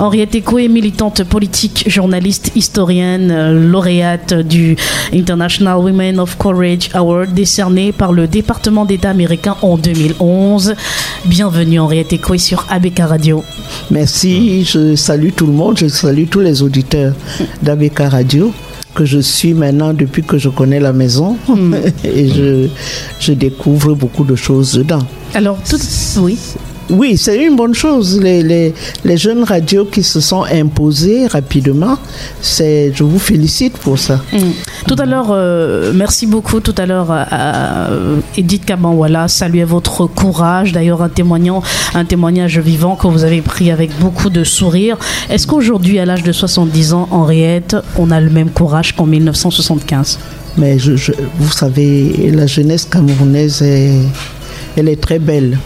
Henriette Eco est militante politique, journaliste, historienne, euh, lauréate du International Women of Courage Award décerné par le département d'État américain en 2011. Bienvenue Henriette Eco sur ABK Radio. Merci, je salue tout le monde, je salue tous les auditeurs d'ABK Radio que je suis maintenant depuis que je connais la maison hmm. et je, je découvre beaucoup de choses dedans. Alors, tout, oui. Oui, c'est une bonne chose. Les, les, les, jeunes radios qui se sont imposés rapidement, c'est, je vous félicite pour ça. Mm. Tout à l'heure, euh, merci beaucoup. Tout à l'heure, euh, Edith Kabanwala saluait votre courage. D'ailleurs, un, témoignant, un témoignage vivant que vous avez pris avec beaucoup de sourire. Est-ce qu'aujourd'hui, à l'âge de 70 ans, Henriette, on a le même courage qu'en 1975 Mais je, vous savez, la jeunesse camerounaise, elle est très belle.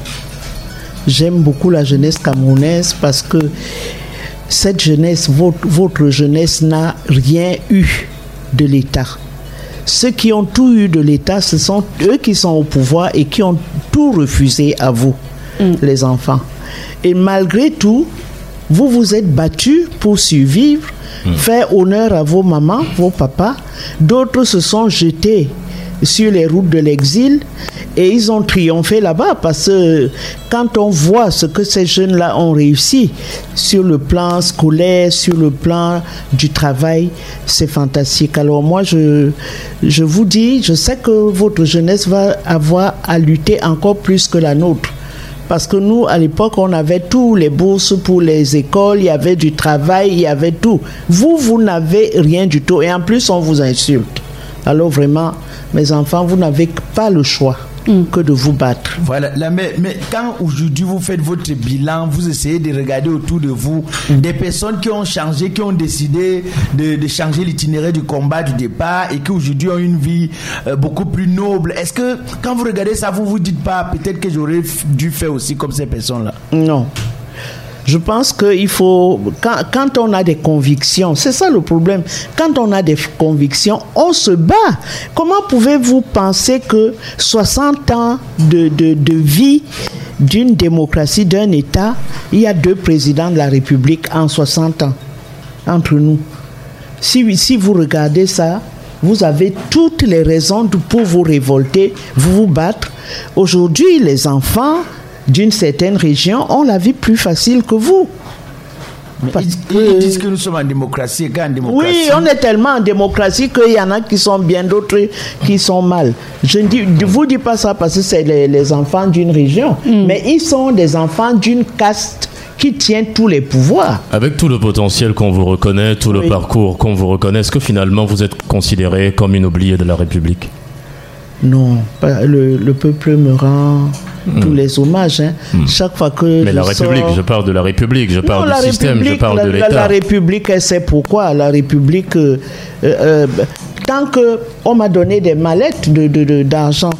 J'aime beaucoup la jeunesse camerounaise parce que cette jeunesse, votre, jeunesse n'a rien eu de l'État. Ceux qui ont tout eu de l'État, ce sont eux qui sont au pouvoir et qui ont tout refusé à vous, mm. les enfants. Et malgré tout, vous vous êtes battus pour survivre, mm. faire honneur à vos mamans, vos papas. D'autres se sont jetés sur les routes de l'exil et ils ont triomphé là-bas parce que quand on voit ce que ces jeunes-là ont réussi sur le plan scolaire, sur le plan du travail, c'est fantastique. Alors moi, je, je vous dis, je sais que votre jeunesse va avoir à lutter encore plus que la nôtre. Parce que nous, à l'époque, on avait tous les bourses pour les écoles, il y avait du travail, il y avait tout. Vous, vous n'avez rien du tout. Et en plus, on vous insulte. Alors vraiment, mes enfants, vous n'avez pas le choix. Mm. que de vous battre. Voilà, mais, mais, quand aujourd'hui vous faites votre bilan, vous essayez de regarder autour de vous mm. des personnes qui ont changé, qui ont décidé de, de changer l'itinéraire du combat du départ et qui aujourd'hui ont une vie euh, beaucoup plus noble. Est-ce que quand vous regardez ça, vous vous dites pas peut-être que j'aurais dû faire aussi comme ces personnes-là? Non. Je pense qu'il faut, quand, quand, on a des convictions, c'est ça le problème, quand on a des convictions, on se bat. Comment pouvez-vous penser que 60 ans de, de, de vie d'une démocratie, d'un État, il y a deux présidents de la République en 60 ans entre nous? Si, si vous regardez ça, vous avez toutes les raisons pour vous révolter, vous vous battre. Aujourd'hui, les enfants d'une certaine région ont la vie plus facile que vous. ils, disent que nous sommes en démocratie, démocratie. Oui, on est tellement en démocratie qu'il y en a qui sont bien, d'autres qui sont mal. Je ne vous dis pas ça parce que c'est les, enfants d'une région, mm. mais ils sont des enfants d'une caste qui tient tous les pouvoirs. Avec tout le potentiel qu'on vous reconnaît, tout le parcours qu'on vous reconnaît, est-ce que finalement vous êtes considéré comme une oubliée de la République? Non, le, le peuple me rend tous hmm. les hommages. Hein. Hmm. Chaque fois que. Mais la République, je parle de la République, je parle du système, je parle de l'État. La, République, elle sait pourquoi. La République, euh, euh, tant qu'on m'a donné des mallettes d'argent,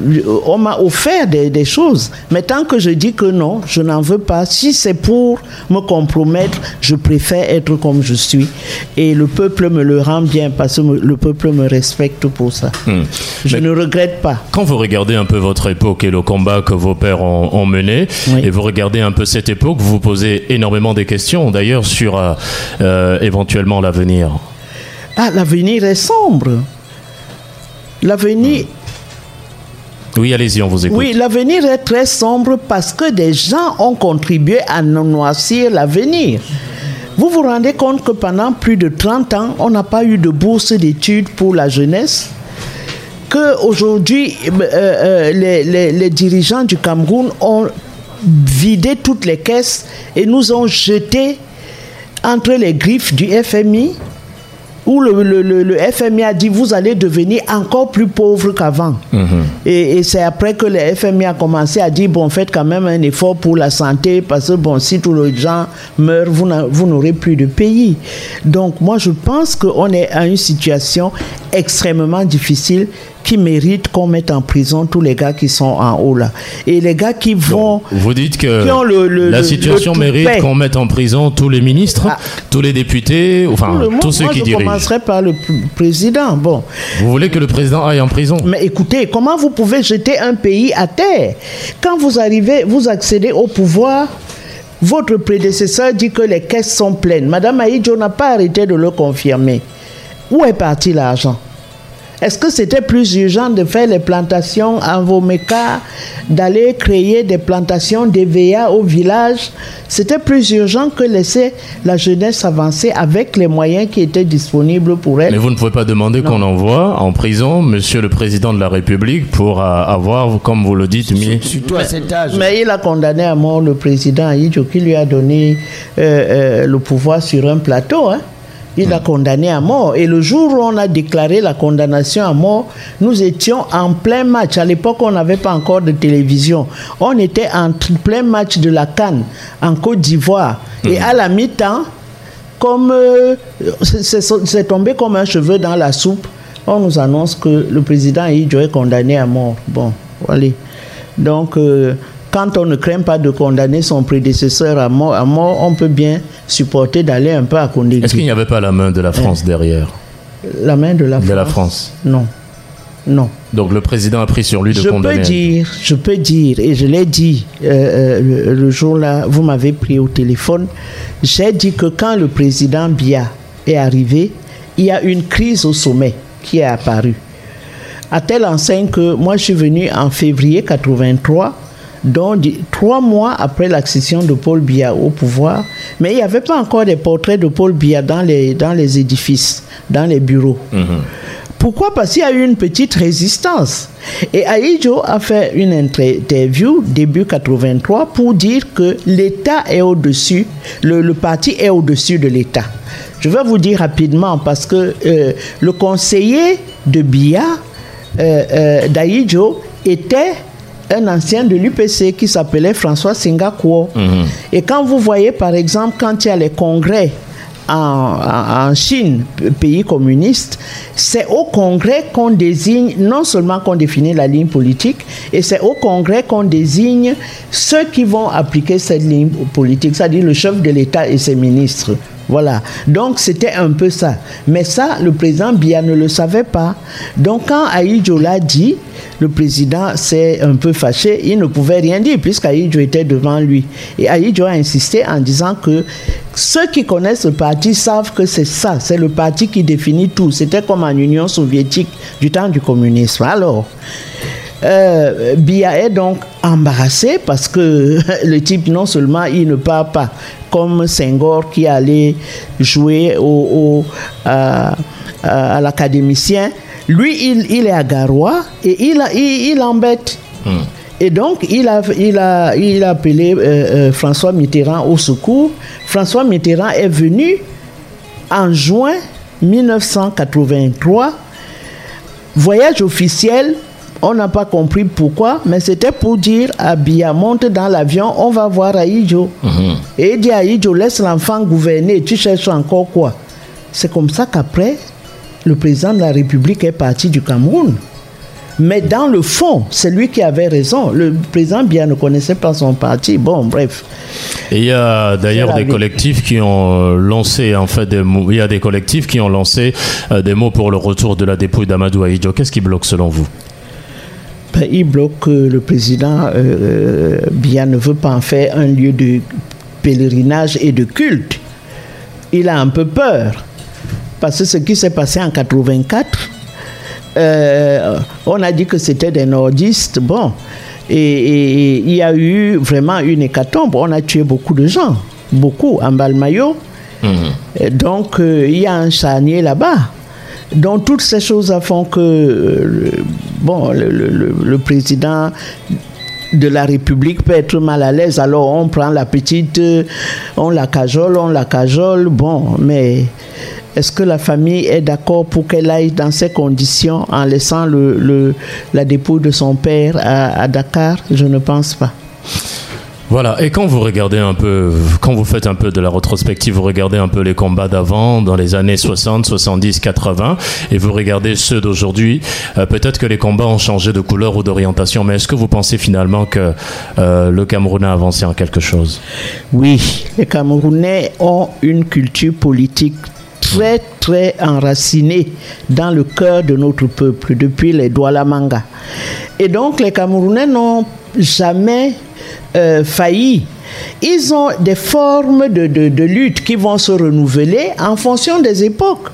de, on m'a offert des, choses. Mais tant que je dis que non, je n'en veux pas. Si c'est pour me compromettre, je préfère être comme je suis. Et le peuple me le rend bien parce que le peuple me respecte pour ça. Hmm. Je ne regrette pas. Quand vous regardez un peu votre époque et le combat que vos pères ont, mené, et vous regardez un peu cette époque, vous vous posez énormément des questions d'ailleurs sur euh, euh, éventuellement l'avenir. Ah, l'avenir est sombre. L'avenir. Oui, allez-y, on vous écoute. Oui, l'avenir est très sombre parce que des gens ont contribué à noircir l'avenir. Vous vous rendez compte que pendant plus de 30 ans, on n'a pas eu de bourse d'études pour la jeunesse? Qu'aujourd'hui, euh, euh, les, les dirigeants du Cameroun ont vidé toutes les caisses et nous ont jetés entre les griffes du FMI où le, FMI a dit vous allez devenir encore plus pauvre qu'avant. Mhm. Et, c'est après que le FMI a commencé à dire bon, faites quand même un effort pour la santé parce que bon, si tous les gens meurent, vous n'aurez plus de pays. Donc moi, je pense qu'on est à une situation extrêmement difficile qui méritent qu'on mette en prison tous les gars qui sont en haut là. Et les gars qui vont. vous dites que la situation mérite qu'on mette en prison tous les ministres, ah. tous les députés, enfin tous ceux qui dirigent. Je commencerai par le président. Bon. Vous voulez que le président aille en prison? Mais écoutez, comment vous pouvez jeter un pays à terre? Quand vous arrivez, vous accédez au pouvoir? Votre prédécesseur dit que les caisses sont pleines. Madame Aïdjo n'a pas arrêté de le confirmer. Où est parti l'argent? Est-ce que c'était plus urgent de faire les plantations en Vomeka, d'aller créer des plantations d'EVA au village? C'était plus urgent que laisser la jeunesse avancer avec les moyens qui étaient disponibles pour elle. Mais vous ne pouvez pas demander qu'on envoie en prison Monsieur le Président de la République pour euh, avoir, comme vous le dites, mis... Surtout à cet âge. Mais il a condamné à mort le président Aïdjo qui lui a donné euh, euh, le pouvoir sur un plateau. Hein. Il a condamné à mort. Et le jour où on a déclaré la condamnation à mort, nous étions en plein match. À l'époque, on n'avait pas encore de télévision. On était en plein match de la Cannes en Côte d'Ivoire. Et mhm. à la mi-temps, comme euh, c'est tombé comme un cheveu dans la soupe, on nous annonce que le président Idjo est condamné à mort. Bon, voilà. Donc, euh, quand on ne craint pas de condamner son prédécesseur à mort, à mort on peut bien supporter d'aller un peu à Kondé. Est-ce qu'il n'y avait pas la main de la France derrière? La main de la de France la France? Non. Non. Donc le président a pris sur lui de je condamner. Peux dire, je peux dire, et je l'ai dit euh, euh, le, jour-là, vous m'avez pris au téléphone, j'ai dit que quand le président Bia est arrivé, il y a une crise au sommet qui est apparue. À telle enseigne que moi je suis venu en février 83 donc trois mois après l'accession de Paul Biya au pouvoir, mais il n'y avait pas encore des portraits de Paul Biya dans les, dans les édifices, dans les bureaux. Mhm. Pourquoi? Parce qu'il y a eu une petite résistance. Et Aïdjo a fait une interview début 83 pour dire que l'État est au-dessus, le, parti est au-dessus de l'État. Je vais vous dire rapidement parce que euh, le conseiller de Biya, euh, euh d'Aïdjo, était un ancien de l'UPC qui s'appelait François Singakuo. Mhm. Et quand vous voyez, par exemple, quand il y a les congrès en, Chine, pays communiste, c'est au Congrès qu'on désigne, non seulement qu'on définit la ligne politique, et c'est au Congrès qu'on désigne ceux qui vont appliquer cette ligne politique, c'est-à-dire le chef de l'État et ses ministres. Voilà. Donc c'était un peu ça. Mais ça, le président Bia ne le savait pas. Donc quand Aïdjo l'a dit, le président s'est un peu fâché. Il ne pouvait rien dire puisqu'Aïdjo était devant lui. Et Aïdjo a insisté en disant que ceux qui connaissent le parti savent que c'est ça, c'est le parti qui définit tout. C'était comme en Union soviétique du temps du communisme. Alors, euh, Bia est donc embarrassé parce que le type, non seulement il ne parle pas comme Senghor qui allait jouer au, à, l'académicien, lui, il, est à Garoua et il, il, embête. Hmm. Et donc, il a, il a, il a appelé euh, euh, François Mitterrand au secours. François Mitterrand est venu en juin 1983. Voyage officiel on n'a pas compris pourquoi, mais c'était pour dire à Bia, monte dans l'avion, on va voir Aïdjo. Mhm. Et il dit à Aïdjo, laisse l'enfant gouverner, tu cherches encore quoi? C'est comme ça qu'après, le président de la République est parti du Cameroun. Mais dans le fond, c'est lui qui avait raison. Le président Bia ne connaissait pas son parti. Bon, bref. Et il y a d'ailleurs des collectifs qui ont lancé en fait des mots. Il y a des collectifs qui ont lancé euh, des mots pour le retour de la dépouille d'Amadou Aïdjo. Qu'est-ce qui bloque selon vous? Ben, il bloque que le président euh, euh, bien ne veut pas en faire un lieu de pèlerinage et de culte. Il a un peu peur. Parce que ce qui s'est passé en 84, euh, on a dit que c'était des nordistes. Bon, et, il y a eu vraiment une hécatombe. On a tué beaucoup de gens, beaucoup en Balmayo. Mhm. Donc, il y a un charnier là-bas. Donc toutes ces choses font que euh, bon, le, président de la République peut être mal à l'aise. Alors on prend la petite, euh, on la cajole, on la cajole. Bon, mais est-ce que la famille est d'accord pour qu'elle aille dans ces conditions en laissant le, la dépouille de son père à, à Dakar? Je ne pense pas. Voilà, et quand vous regardez un peu, quand vous faites un peu de la rétrospective, vous regardez un peu les combats d'avant, dans les années 60, 70, 80, et vous regardez ceux d'aujourd'hui, euh, peut-être que les combats ont changé de couleur ou d'orientation, mais est-ce que vous pensez finalement que euh, le Cameroun a avancé en quelque chose? Oui, les Camerounais ont une culture politique très très enracinée dans le cœur de notre peuple depuis les Douala Manga. Et donc les Camerounais n'ont jamais euh, failli. Ils ont des formes de, de, lutte qui vont se renouveler en fonction des époques.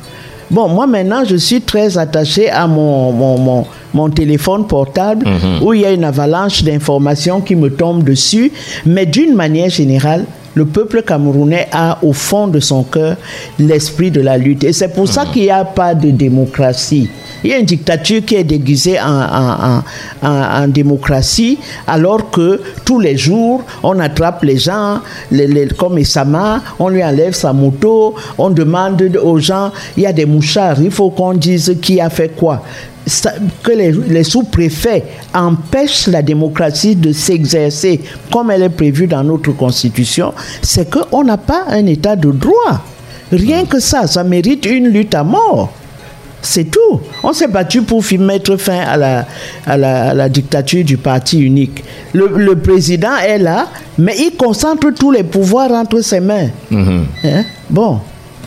Bon, moi maintenant, je suis très attaché à mon, mon, mon, téléphone portable mhm. où il y a une avalanche d'informations qui me tombent dessus. Mais d'une manière générale, le peuple camerounais a au fond de son cœur l'esprit de la lutte. Et c'est pour ça mhm. qu'il n'y a pas de démocratie. Il y a une dictature qui est déguisée en, démocratie, alors que tous les jours, on attrape les gens, les, comme Isama, on lui enlève sa moto, on demande aux gens, il y a des mouchards, il faut qu'on dise qui a fait quoi que les, sous-préfets empêchent la démocratie de s'exercer comme elle est prévue dans notre constitution, c'est qu'on n'a pas un état de droit. Rien que ça, ça mérite une lutte à mort. C'est tout. On s'est battu pour mettre fin à la, à la, dictature du parti unique. Le, président est là, mais il concentre tous les pouvoirs entre ses mains. Mhm. Hein? Bon.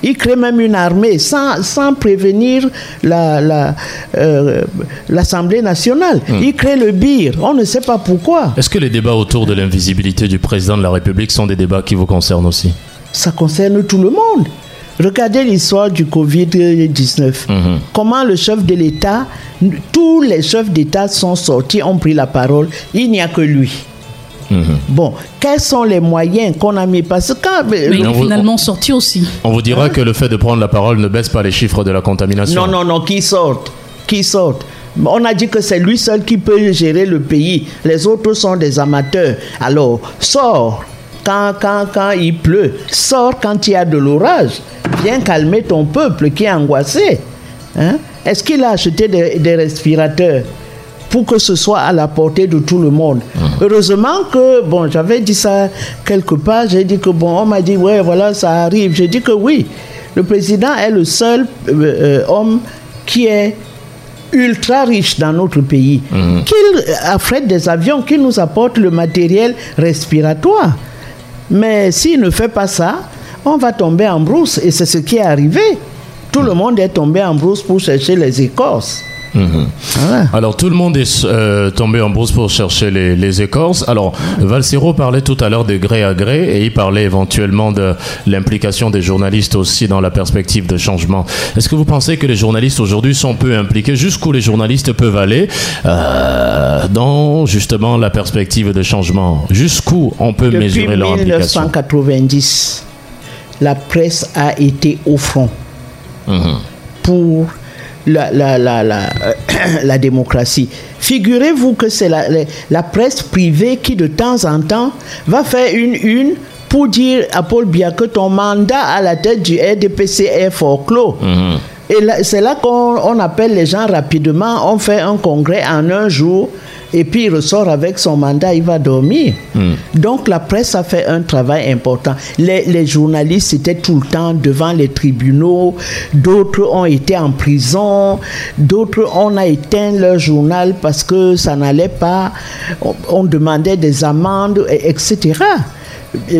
Il crée même une armée sans, sans prévenir l'Assemblée la, euh, nationale. Mhm. Il crée le BIR. On ne sait pas pourquoi. Est-ce que les débats autour de l'invisibilité du président de la République sont des débats qui vous concernent aussi? Ça concerne tout le monde. Regardez l'histoire du Covid-19. Mhm. Comment le chef de l'État, tous les chefs d'État sont sortis, ont pris la parole. Il n'y a que lui. Mhm. Bon, quels sont les moyens qu'on a mis? Parce que Mais il est finalement sorti aussi. On vous dira que le fait de prendre la parole ne baisse pas les chiffres de la contamination. Non, non, non, qui sortent Qui sortent on a dit que c'est lui seul qui peut gérer le pays. Les autres sont des amateurs. Alors, sors quand, quand, quand il pleut. Sors quand il y a de l'orage. Viens calmer ton peuple qui est angoissé. Hein? Est-ce qu'il a acheté des, respirateurs pour que ce soit à la portée de tout le monde? Mmh. Heureusement que, bon, j'avais dit ça quelque part, j'ai dit que, bon, on m'a dit, ouais, voilà, ça arrive. J'ai dit que oui, le président est le seul euh, euh, homme qui est ultra riche dans notre pays, mmh. qu'il affrète des avions, qui nous apporte le matériel respiratoire. Mais s'il ne fait pas ça, on va tomber en brousse. Et c'est ce qui est arrivé. Tout le monde est tombé en brousse pour chercher les écorces. Mhm. Alors tout le monde est euh, tombé en brousse pour chercher les, écorces. Alors Valsero parlait tout à l'heure des gré à gré et il parlait éventuellement de l'implication des journalistes aussi dans la perspective de changement. Est-ce que vous pensez que les journalistes aujourd'hui sont peu impliqués Jusqu'où les journalistes peuvent aller euh, dans justement la perspective de changement? Jusqu'où on peut mesurer leur implication? 1990, la presse a été au front mhm. pour la, la, la, la, démocratie. Figurez-vous que c'est la, presse privée qui de temps en temps va faire une une pour dire à Paul Biya que ton mandat à la tête du RDPC est fort clos. Mhm. Et c'est là qu'on appelle les gens rapidement, on fait un congrès en un jour et puis il ressort avec son mandat, il va dormir. Hmm. Donc la presse a fait un travail important. Les, journalistes étaient tout le temps devant les tribunaux, d'autres ont été en prison, d'autres on a éteint leur journal parce que ça n'allait pas, on, demandait des amendes, etc.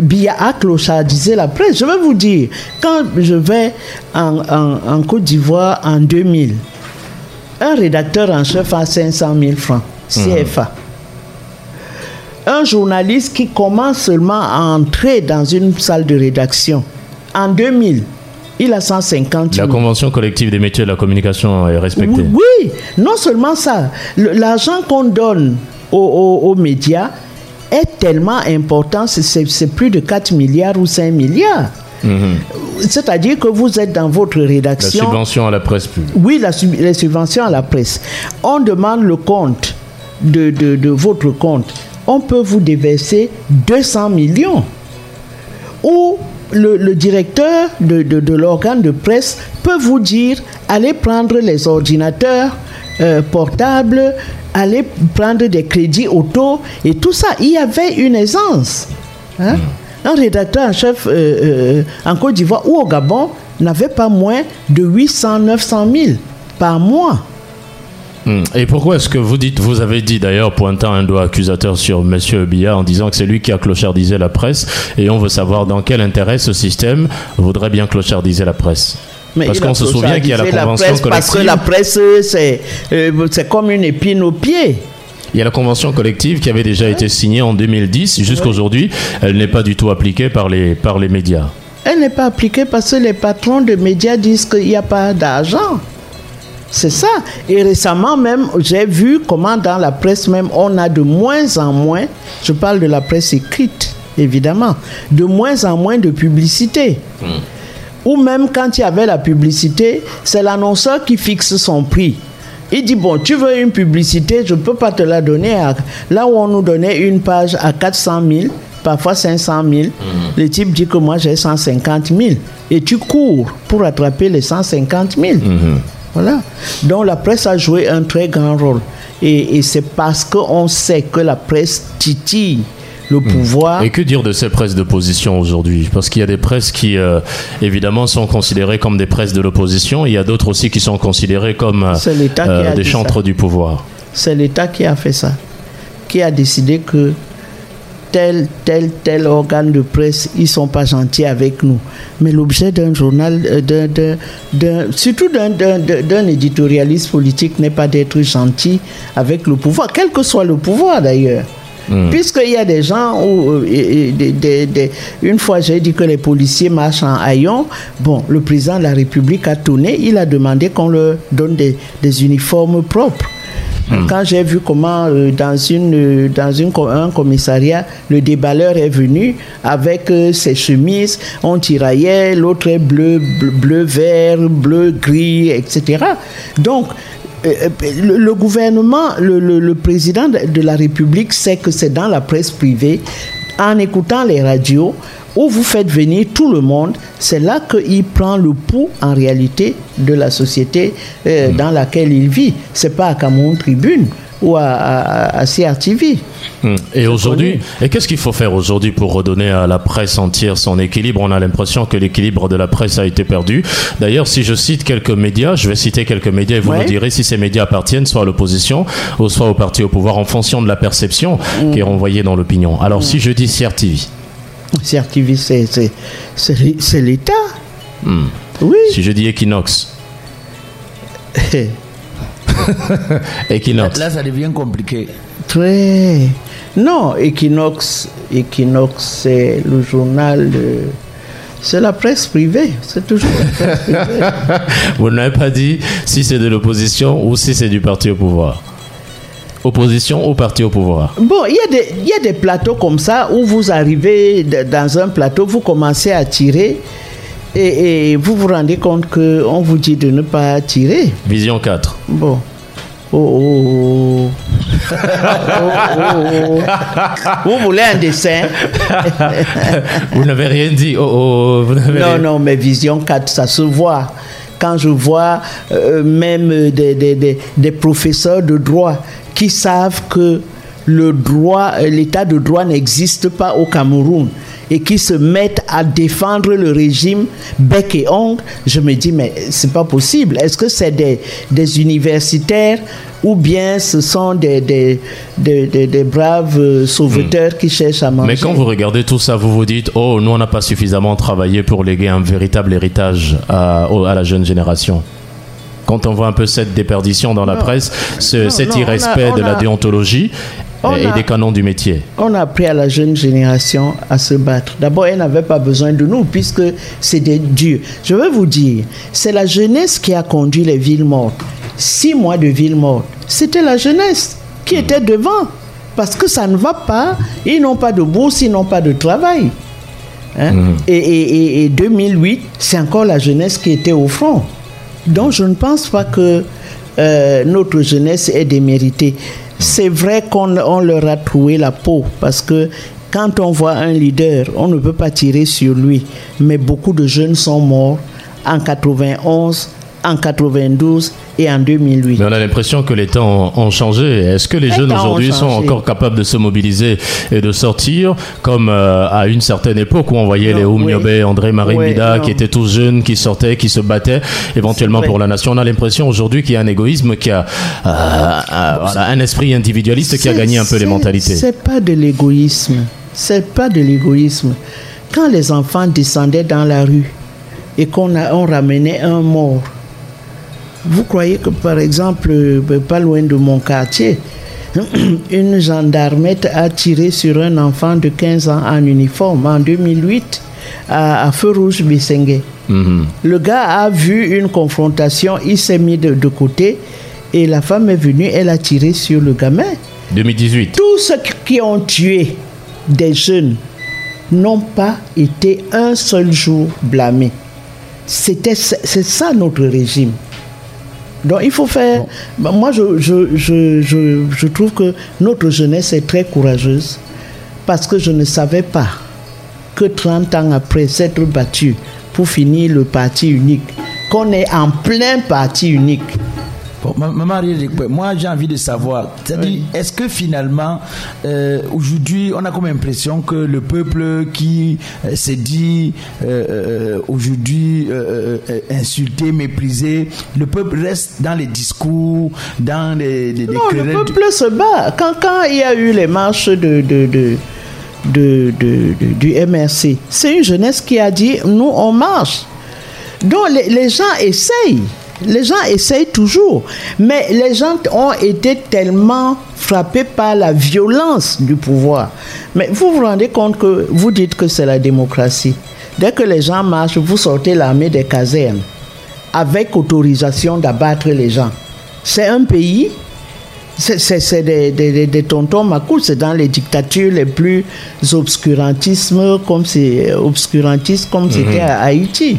Bia a clochardisé la presse. Je vais vous dire, quand je vais en, en Côte d'Ivoire en 2000, un rédacteur en chef a 500 000 francs. CFA. Un journaliste qui commence seulement à entrer dans une salle de rédaction en 2000, il a 150 000. La convention collective des métiers de la communication est respectée. Oui, non seulement ça, l'argent qu'on donne aux, médias est tellement important, c'est plus de 4 milliards ou 5 milliards. Mhm. C'est-à-dire que vous êtes dans votre rédaction. La subvention à la presse publique. Oui, la, les subventions à la presse. On demande le compte de, de, votre compte, on peut vous déverser 200 millions. Ou le, le directeur de, de, de l'organe de presse peut vous dire allez prendre les ordinateurs euh, portable, aller prendre des crédits auto et tout ça. Il y avait une aisance. Hein? Hmm. Un rédacteur en chef euh, euh, en Côte d'Ivoire ou au Gabon n'avait pas moins de 800, 900 000 par mois. Hmm. Et pourquoi est-ce que vous dites, vous avez dit d'ailleurs, pointant un doigt accusateur sur M. Biya en disant que c'est lui qui a clochardisé la presse, et on veut savoir dans quel intérêt ce système voudrait bien clochardiser la presse parce qu'on se souvient qu'il y a la convention collective. Parce que la presse, euh, c'est comme une épine au pied. Il y a la convention collective qui avait déjà été signée en 2010. Jusqu'aujourd'hui, elle n'est pas du tout appliquée par les, par les médias. Elle n'est pas appliquée parce que les patrons de médias disent qu'il n'y a pas d'argent. C'est ça. Et récemment même, j'ai vu comment dans la presse même, on a de moins en moins, je parle de la presse écrite, évidemment, de moins en moins de publicité. Hmm. Ou même quand il y avait la publicité, c'est l'annonceur qui fixe son prix. Il dit, bon, tu veux une publicité, je ne peux pas te la donner. là où on nous donnait une page à 400 000, parfois 500 000, mhm. le type dit que moi j'ai 150 000. Et tu cours pour attraper les 150 000. Mhm. Voilà. Donc la presse a joué un très grand rôle. Et, et c'est parce qu'on sait que la presse titille le hmm. pouvoir. Et que dire de ces presses d'opposition aujourd'hui? Parce qu'il y a des presses qui, euh, évidemment, sont considérées comme des presses de l'opposition. Il y a d'autres aussi qui sont considérées comme euh, des chantres du pouvoir. C'est l'État qui a fait ça, qui a décidé que tel, tel, tel organe de presse, ils sont pas gentils avec nous. Mais l'objet d'un journal, euh, surtout d'un éditorialiste politique, n'est pas d'être gentil avec le pouvoir, quel que soit le pouvoir d'ailleurs. Hmm. Puisqu'il y a des gens où, euh, une fois j'ai dit que les policiers marchent en haillons, bon, le président de la République a tourné, il a demandé qu'on leur donne des, uniformes propres. Hmm. Quand j'ai vu comment euh, dans, une, dans une, un commissariat, le déballeur est venu avec euh, ses chemises, on tiraillait, l'autre est bleu, bleu, vert, bleu, gris, etc. Donc, euh, euh, le, gouvernement, le, président de la République sait que c'est dans la presse privée, en écoutant les radios, où vous faites venir tout le monde, c'est là qu'il prend le pouls en réalité de la société euh, hmm. dans laquelle il vit. C'est pas à Cameroun Tribune ou à, à, CRTV. Hmm. Et aujourd'hui, et qu'est-ce qu'il faut faire aujourd'hui pour redonner à la presse entière son équilibre? On a l'impression que l'équilibre de la presse a été perdu. D'ailleurs, si je cite quelques médias, je vais citer quelques médias et vous me direz si ces médias appartiennent soit à l'opposition ou soit au parti au pouvoir en fonction de la perception hmm. qui est renvoyée dans l'opinion. Alors, si je dis CRTV. CRTV, c'est l'État. Hmm. Oui. Si je dis Equinox. Equinox. Là, ça devient compliqué. Très. Non, Equinox, Equinox c'est le journal de. C'est la presse privée, c'est toujours la presse privée. Vous n'avez pas dit si c'est de l'opposition ou si c'est du parti au pouvoir Opposition au parti au pouvoir Bon, il y, a des, il y a des plateaux comme ça où vous arrivez dans un plateau, vous commencez à tirer et, et vous vous rendez compte qu'on vous dit de ne pas tirer. Vision 4. Bon. Oh, oh, oh. Vous voulez un dessin? Vous n'avez rien dit. Oh, non, non, mais Vision 4, ça se voit. Quand je vois euh, même des, professeurs de droit qui savent que le droit, l'état de droit n'existe pas au Cameroun et qui se mettent à défendre le régime bec et ongle, je me dis, mais c'est pas possible. Est-ce que c'est des, des, universitaires ou bien ce sont des, des, des, braves sauveteurs qui cherchent à manger? Mais quand vous regardez tout ça, vous vous dites, oh, nous, on n'a pas suffisamment travaillé pour léguer un véritable héritage à, à la jeune génération. Quand on voit un peu cette déperdition dans la presse, ce, cet irrespect de la déontologie et des canons du métier. On a appris à la jeune génération à se battre. D'abord, elle n'avait pas besoin de nous puisque c'est des dieux. Je veux vous dire, c'est la jeunesse qui a conduit les villes mortes. Six mois de villes mortes, c'était la jeunesse qui hmm. était devant. Parce que ça ne va pas, ils n'ont pas de bourse, ils n'ont pas de travail. Hein? Hmm. Et, et 2008, c'est encore la jeunesse qui était au front. Donc je ne pense pas que euh, notre jeunesse est déméritée. C'est vrai qu'on leur a trouvé la peau parce que quand on voit un leader, on ne peut pas tirer sur lui. Mais beaucoup de jeunes sont morts en 91 en 92 et en 2008. Mais on a l'impression que les temps ont changé. Est-ce que les, jeunes aujourd'hui sont encore capables de se mobiliser et de sortir comme euh, à une certaine époque où on voyait les Oum André Marie Bida qui étaient tous jeunes, qui sortaient, qui se battaient éventuellement pour la nation. On a l'impression aujourd'hui qu'il y a un égoïsme, qui a euh, un esprit individualiste qui a gagné un peu les mentalités. C'est pas de l'égoïsme. C'est pas de l'égoïsme. Quand les enfants descendaient dans la rue et qu'on on ramenait un mort, vous croyez que, par exemple, euh, pas loin de mon quartier, une gendarmette a tiré sur un enfant de 15 ans en uniforme en 2008 à, Feu Rouge Bissengue. Mhm. Le gars a vu une confrontation, il s'est mis de, côté et la femme est venue, elle a tiré sur le gamin. 2018. Tous ceux qui ont tué des jeunes n'ont pas été un seul jour blâmés. C'était, c'est ça notre régime. Donc il faut faire... Moi, je, je, je, je, trouve que notre jeunesse est très courageuse parce que je ne savais pas que 30 ans après s'être battu pour finir le parti unique, qu'on est en plein parti unique, moi j'ai envie de savoir, est-ce que finalement, euh, aujourd'hui, on a comme impression que le peuple qui euh, s'est dit euh, aujourd'hui insulté, méprisé, le peuple reste dans les discours, dans les, les, non, le peuple se bat. Quand, quand il y a eu les marches de, de, de de, de, du MRC. C'est une jeunesse qui a dit, nous, on marche. Donc les, les gens essayent. Les gens essayent toujours, mais les gens ont été tellement frappés par la violence du pouvoir. Mais vous vous rendez compte que vous dites que c'est la démocratie. Dès que les gens marchent, vous sortez l'armée des casernes avec autorisation d'abattre les gens. C'est un pays, c'est des, des, des, tontons macous, c'est dans les dictatures les plus obscurantistes comme c'est obscurantistes comme c'était mhm. à Haïti.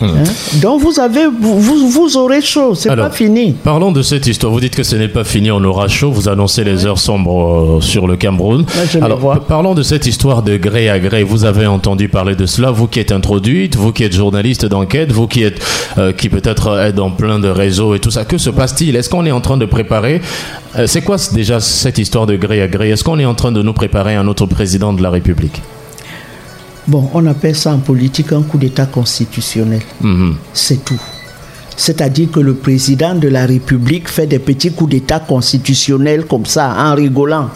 Hein? Donc vous avez, vous, vous aurez chaud, c'est pas fini. Parlons de cette histoire. Vous dites que ce n'est pas fini, on aura chaud. Vous annoncez les heures sombres euh, sur le Cameroun. Alors parlons de cette histoire de gré à gré. Vous avez entendu parler de cela, vous qui êtes introduite, vous qui êtes journaliste d'enquête, vous qui êtes, euh, qui peut-être êtes dans plein de réseaux et tout ça. Que se passe-t-il? Est-ce qu'on est en train de préparer euh, C'est quoi déjà cette histoire de gré à gré? Est-ce qu'on est en train de nous préparer un autre président de la République? Bon, on appelle ça en politique un coup d'État constitutionnel. Mhm. C'est tout. C'est-à-dire que le président de la République fait des petits coups d'État constitutionnels comme ça, en rigolant.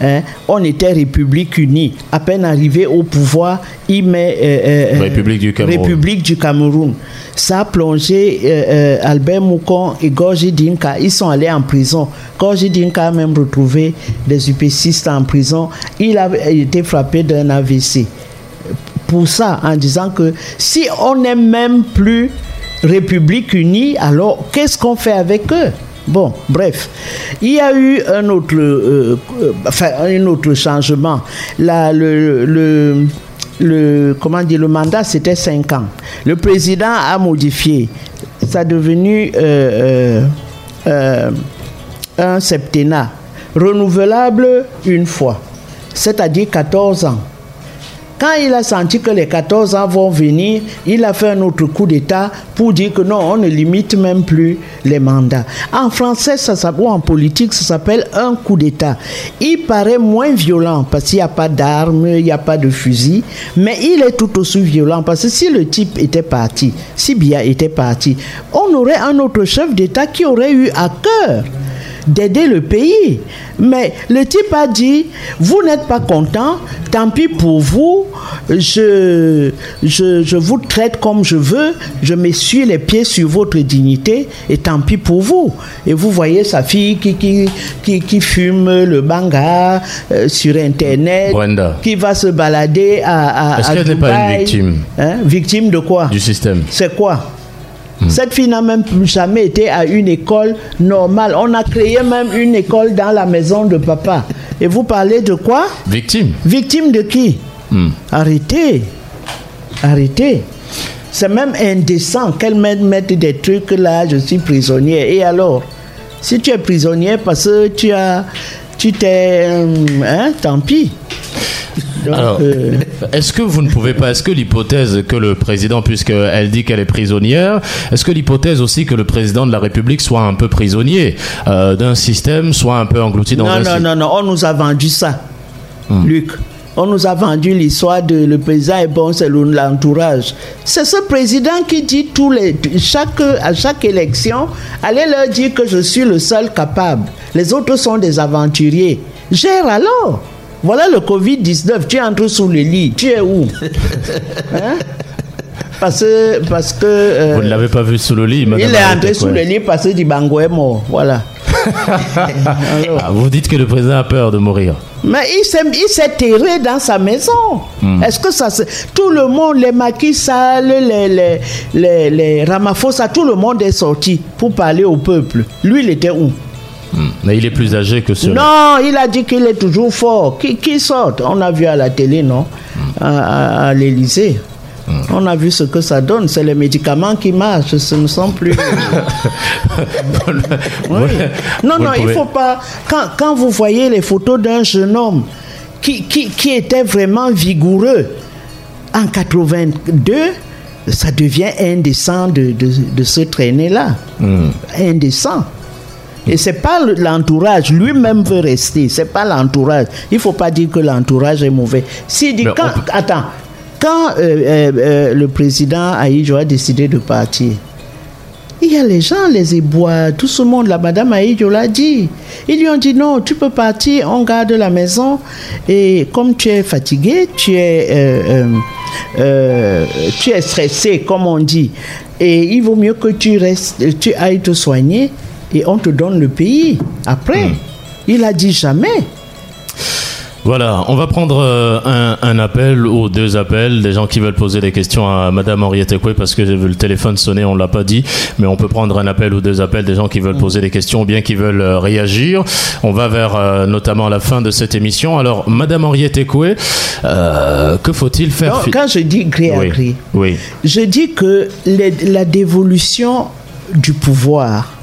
Hein? On était République unie. À peine arrivé au pouvoir, il met euh, euh, République, du République, du Cameroun. Ça a plongé euh, Albert Moukon et Gorgi Dinka. Ils sont allés en prison. Gorgi Dinka a même retrouvé des UPCistes en prison. Il a été frappé d'un AVC ça en disant que si on n'est même plus République unie, alors qu'est-ce qu'on fait avec eux? Bon, bref, il y a eu un autre, euh, euh, enfin, un autre changement. Là, le, comment dire, le mandat, c'était 5 ans. Le président a modifié. Ça a devenu euh, un septennat renouvelable une fois, c'est-à-dire 14 ans. Quand il a senti que les 14 ans vont venir, il a fait un autre coup d'État pour dire que non, on ne limite même plus les mandats. En français, ça, ou en politique, ça s'appelle un coup d'État. Il paraît moins violent parce qu'il n'y a pas d'armes, il n'y a pas de fusil, mais il est tout aussi violent parce que si le type était parti, si Bia était parti, on aurait un autre chef d'État qui aurait eu à cœur d'aider le pays. Mais le type a dit, vous n'êtes pas content, tant pis pour vous, je, je, vous traite comme je veux, je m'essuie les pieds sur votre dignité, et tant pis pour vous. Et vous voyez sa fille qui, qui, qui, fume le banga euh, sur Internet, qui va se balader à, à Est-ce qu'elle n'est pas une victime? Hein? Victime de quoi? Du système. C'est quoi? Hmm. Cette fille n'a même jamais été à une école normale. On a créé même une école dans la maison de papa. Et vous parlez de quoi? Victime. Victime de qui? Hmm. Arrêtez. Arrêtez. C'est même indécent qu'elle mette des trucs là, je suis prisonnier. Et alors? Si tu es prisonnier parce que tu as tu t'es... Hein, tant pis. Alors, euh, est-ce que vous ne pouvez pas, est-ce que l'hypothèse que le président, puisqu'elle dit qu'elle est prisonnière, est-ce que l'hypothèse aussi que le président de la République soit un peu prisonnier euh, d'un système, soit un peu englouti dans non, un non, système non, non, on nous a vendu ça, Hmm. Luc. On nous a vendu l'histoire de le président est bon, c'est l'entourage. C'est ce président qui dit tous les, chaque, à chaque élection, allez leur dire que je suis le seul capable. Les autres sont des aventuriers. Gère alors. Voilà le Covid-19. Tu entres sous le lit. Tu es où? Hein? Parce que. Parce que euh, Vous ne l'avez pas vu sous le lit, madame il est entré sous le lit parce que Dibango est mort. Voilà. Alors. Ah, vous dites que le président a peur de mourir. Mais il s'est, il s'est terré dans sa maison. Est-ce que ça se... Tout le monde, les Macky Sall, les, les, les, les Ramaphosa, tout le monde est sorti pour parler au peuple. Lui, il était où? Hmm. Mais il est plus âgé que ceux Non, il a dit qu'il est toujours fort. Qui, qui sort On a vu à la télé, non? À, à- à l'Élysée. On a vu ce que ça donne. C'est les médicaments qui marchent. Ce ne sont plus. Oui. Non, non, il pouvez- faut pas. Quand, quand vous voyez les photos d'un jeune homme qui, qui, qui était vraiment vigoureux en 82, ça devient indécent de, de, de se traîner là. Hmm. Indécent. Et c'est pas le- l'entourage, lui-même veut rester, c'est pas l'entourage. Il faut pas dire que l'entourage est mauvais. Dit quand, peut- attends, quand euh, euh, euh, le président Aïdjo a décidé de partir, il y a les gens, les ébois, tout ce monde, la madame Aïdjo l'a dit. Ils lui ont dit non, tu peux partir, on garde la maison. Et comme tu es fatigué, tu es, euh, euh, euh, tu es stressé, comme on dit. Et il vaut mieux que tu restes, tu ailles te soigner et on te donne le pays après. Il a dit jamais. Voilà, on va prendre euh, un, un appel ou deux appels, des gens qui veulent poser des questions à Madame Henriette Ekwe parce que j'ai vu le téléphone sonner, on l'a pas dit, mais on peut prendre un appel ou deux appels, des gens qui veulent poser des questions ou bien qui veulent euh, réagir. On va vers euh, notamment la fin de cette émission. Alors, Madame Henriette euh, que faut-il faire Donc, quand je dis gré à oui, gré, oui. Je dis que les- la dévolution du pouvoir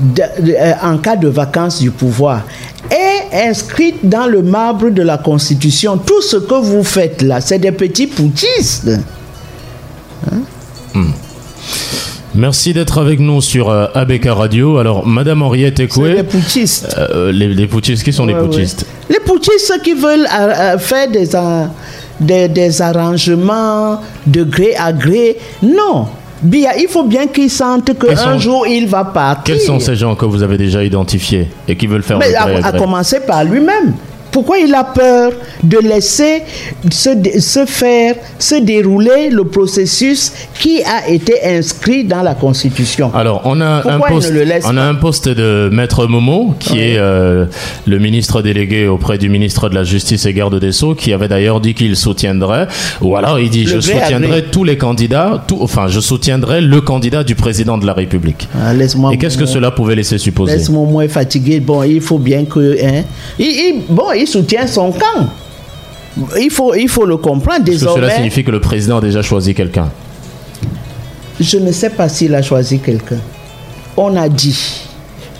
de- de- euh, en cas de vacances du pouvoir est inscrite dans le marbre de la Constitution. Tout ce que vous faites là, c'est des petits poutistes. Merci d'être avec nous sur euh, ABK Radio. Alors, Madame Henriette des Ekwe, poutistes. euh, les, les poutistes, qui sont les ouais. poutistes Les poutistes ceux qui veulent euh, faire des, des, des arrangements de gré à gré, non. Bien, il faut bien qu'ils sentent qu'un sont- jour il va partir. Quels sont ces gens que vous avez déjà identifiés et qui veulent faire Mais à à, commencer par lui-même. Pourquoi il a peur de laisser se, faire, se dérouler le processus qui a été inscrit dans la Constitution? Alors, on a, un Pourquoi poste, ne le laisse on a un poste de Maître Momo, qui est euh, le ministre délégué auprès du ministre de la Justice et Garde des Sceaux, qui avait d'ailleurs dit qu'il soutiendrait, ou alors il dit Le je soutiendrai tous les candidats, tout, enfin je soutiendrai le candidat du président de la République. Ah, Et qu'est-ce que cela pouvait laisser supposer? Laisse-moi moins fatigué. Bon, il faut bien que. Hein, il, il- bon, il soutient son camp. Il faut, il faut le comprendre. Que cela Désormais, signifie que le président a déjà choisi quelqu'un je ne sais pas s'il a choisi quelqu'un. On a dit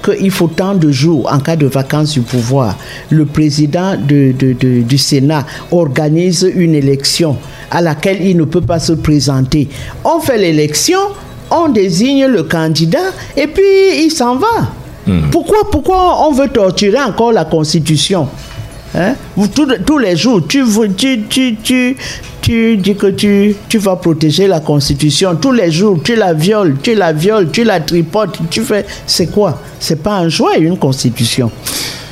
qu'il faut tant de jours en cas de vacances du pouvoir. Le président de- de- de- du Sénat organise une élection à laquelle il ne peut pas se présenter. On fait l'élection, on désigne le candidat et puis il s'en va. Pourquoi, pourquoi on veut torturer encore la Constitution? Hein? Tous, les jours, tu, dis que tu, vas protéger la Constitution. Tous les jours, tu la violes, tu la violes, tu la tripotes, tu fais... C'est quoi? C'est pas un choix, une Constitution.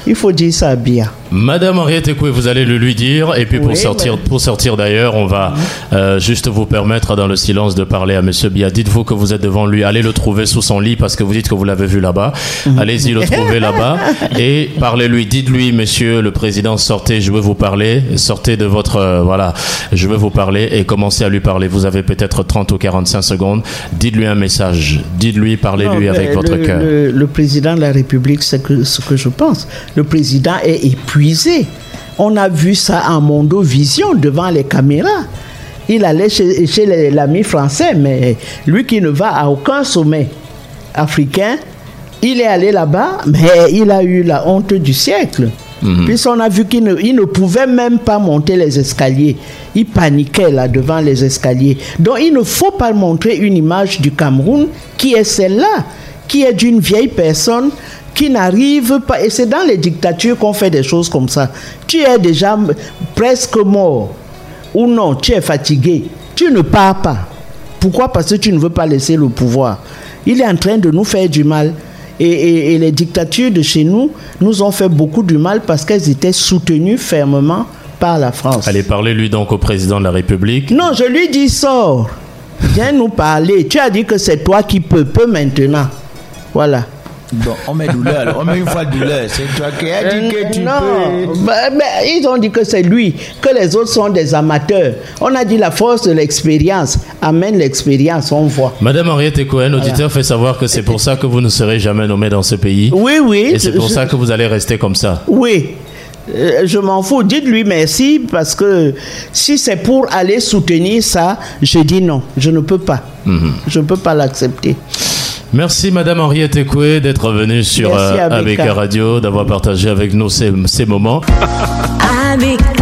Il faut dire ça bien. Madame Henriette Ekwe, vous allez le lui dire. Et puis pour sortir, ouais. pour sortir d'ailleurs, on va euh, juste vous permettre dans le silence de parler à Monsieur Bia. Dites-vous que vous êtes devant lui. Allez le trouver sous son lit parce que vous dites que vous l'avez vu là-bas. Allez-y le trouver là-bas et parlez-lui. Dites-lui, Monsieur le Président, sortez. Je veux vous parler. Sortez de votre euh, voilà. Je veux vous parler et commencez à lui parler. Vous avez peut-être 30 ou 45 secondes. Dites-lui un message. Dites-lui, parlez-lui avec votre cœur. Le, le président de la République, c'est ce que je pense. Le président est épuisé. On a vu ça en Mondo Vision devant les caméras. Il allait chez, l'ami français, mais lui qui ne va à aucun sommet africain, il est allé là-bas, mais il a eu la honte du siècle. Mhm. Puis on a vu qu'il ne, il ne pouvait même pas monter les escaliers. Il paniquait là devant les escaliers. Donc il ne faut pas montrer une image du Cameroun qui est celle-là, qui est d'une vieille personne qui n'arrive pas. Et c'est dans les dictatures qu'on fait des choses comme ça. Tu es déjà presque mort. Ou non, tu es fatigué. Tu ne pars pas. Pourquoi? Parce que tu ne veux pas laisser le pouvoir. Il est en train de nous faire du mal. Et, les dictatures de chez nous nous ont fait beaucoup du mal parce qu'elles étaient soutenues fermement par la France. Allez parler lui donc au président de la République. Non, je lui dis sors. Viens nous parler. Tu as dit que c'est toi qui peux, peux maintenant. Voilà. Bon, on met douleur, on met une fois douleur. C'est toi qui as dit que tu non, peux. mais ils ont dit que c'est lui, que les autres sont des amateurs. On a dit la force de l'expérience amène l'expérience, on voit. Madame Henriette Cohen, auditeur fait savoir que c'est pour ça que vous ne serez jamais nommé dans ce pays. Oui, oui. Et c'est pour ça que vous allez rester comme ça. Oui. Euh, je m'en fous. Dites-lui merci parce que si c'est pour aller soutenir ça, je dis non. Je ne peux pas. Mhm. Je ne peux pas l'accepter. Merci Madame Henriette Ekoué d'être venue sur euh, avec Radio, d'avoir partagé avec nous ces, ces moments.